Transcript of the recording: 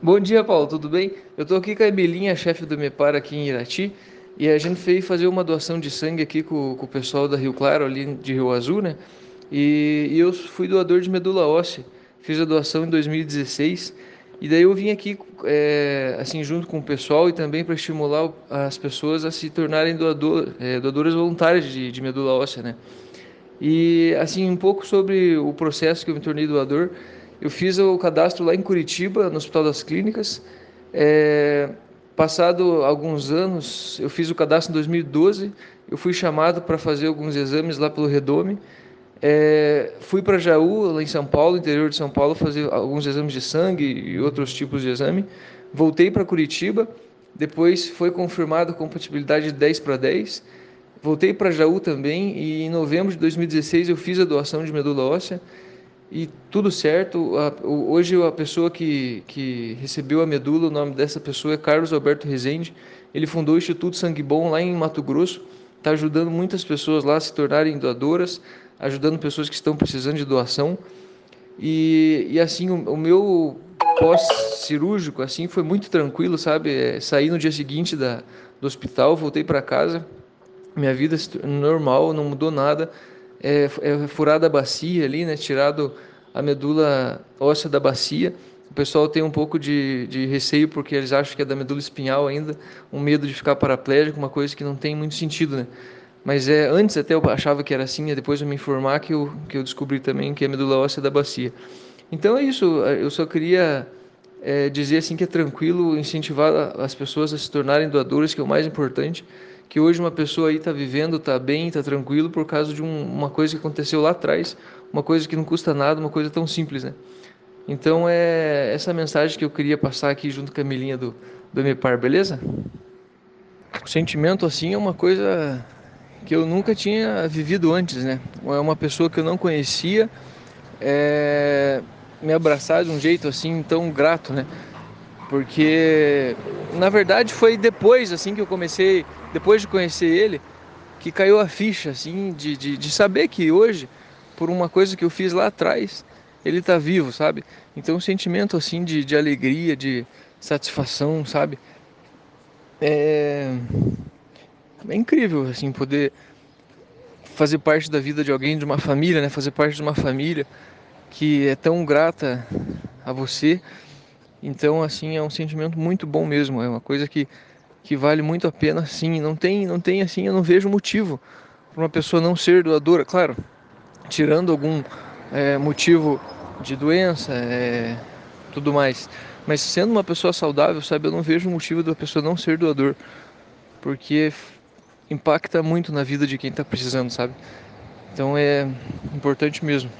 Bom dia, Paulo, tudo bem? Eu tô aqui com a Emilinha, chefe do MEPAR aqui em Irati, e a gente veio fazer uma doação de sangue aqui com, com o pessoal da Rio Claro, ali de Rio Azul, né? E, e, eu fui doador de medula óssea, fiz a doação em 2016, e daí eu vim aqui, é, assim, junto com o pessoal e também para estimular as pessoas a se tornarem doador, é, doadoras voluntárias de, de medula óssea, né? E, assim, um pouco sobre o processo que eu me tornei doador, eu fiz o cadastro lá em Curitiba, no Hospital das Clínicas. É, passado alguns anos, eu fiz o cadastro em 2012. Eu fui chamado para fazer alguns exames lá pelo Redome. É, fui para Jaú, lá em São Paulo, interior de São Paulo, fazer alguns exames de sangue e outros tipos de exame. Voltei para Curitiba. Depois foi confirmada a compatibilidade de 10 para 10. Voltei para Jaú também e em novembro de 2016 eu fiz a doação de medula óssea e tudo certo. Hoje a pessoa que, que recebeu a medula, o nome dessa pessoa é Carlos Alberto Rezende. Ele fundou o Instituto Sangue Bom lá em Mato Grosso. Está ajudando muitas pessoas lá a se tornarem doadoras, ajudando pessoas que estão precisando de doação. E, e assim, o, o meu pós-cirúrgico assim foi muito tranquilo, sabe? É, saí no dia seguinte da, do hospital, voltei para casa, minha vida normal, não mudou nada é, é furada a bacia ali, né? Tirado a medula óssea da bacia. O pessoal tem um pouco de, de receio porque eles acham que é da medula espinhal ainda, um medo de ficar paraplégico, uma coisa que não tem muito sentido, né? Mas é antes até eu achava que era assim, e depois eu me informar que eu, que eu descobri também que é medula óssea da bacia. Então é isso, eu só queria é, dizer assim que é tranquilo incentivar as pessoas a se tornarem doadores, que é o mais importante que hoje uma pessoa aí está vivendo, está bem, está tranquilo por causa de um, uma coisa que aconteceu lá atrás, uma coisa que não custa nada, uma coisa tão simples, né? Então é essa mensagem que eu queria passar aqui junto com a Milinha do, do MEPAR, beleza? O sentimento assim é uma coisa que eu nunca tinha vivido antes, né? É uma pessoa que eu não conhecia, é, me abraçar de um jeito assim tão grato, né? Porque na verdade foi depois assim que eu comecei depois de conhecer ele, que caiu a ficha, assim, de, de, de saber que hoje, por uma coisa que eu fiz lá atrás, ele está vivo, sabe? Então, um sentimento, assim, de, de alegria, de satisfação, sabe? É... é incrível, assim, poder fazer parte da vida de alguém, de uma família, né? Fazer parte de uma família que é tão grata a você. Então, assim, é um sentimento muito bom mesmo. É uma coisa que que vale muito a pena sim. Não tem, não tem assim, eu não vejo motivo para uma pessoa não ser doadora. Claro, tirando algum é, motivo de doença, é, tudo mais. Mas sendo uma pessoa saudável, sabe, eu não vejo motivo da pessoa não ser doador, porque impacta muito na vida de quem está precisando, sabe? Então é importante mesmo.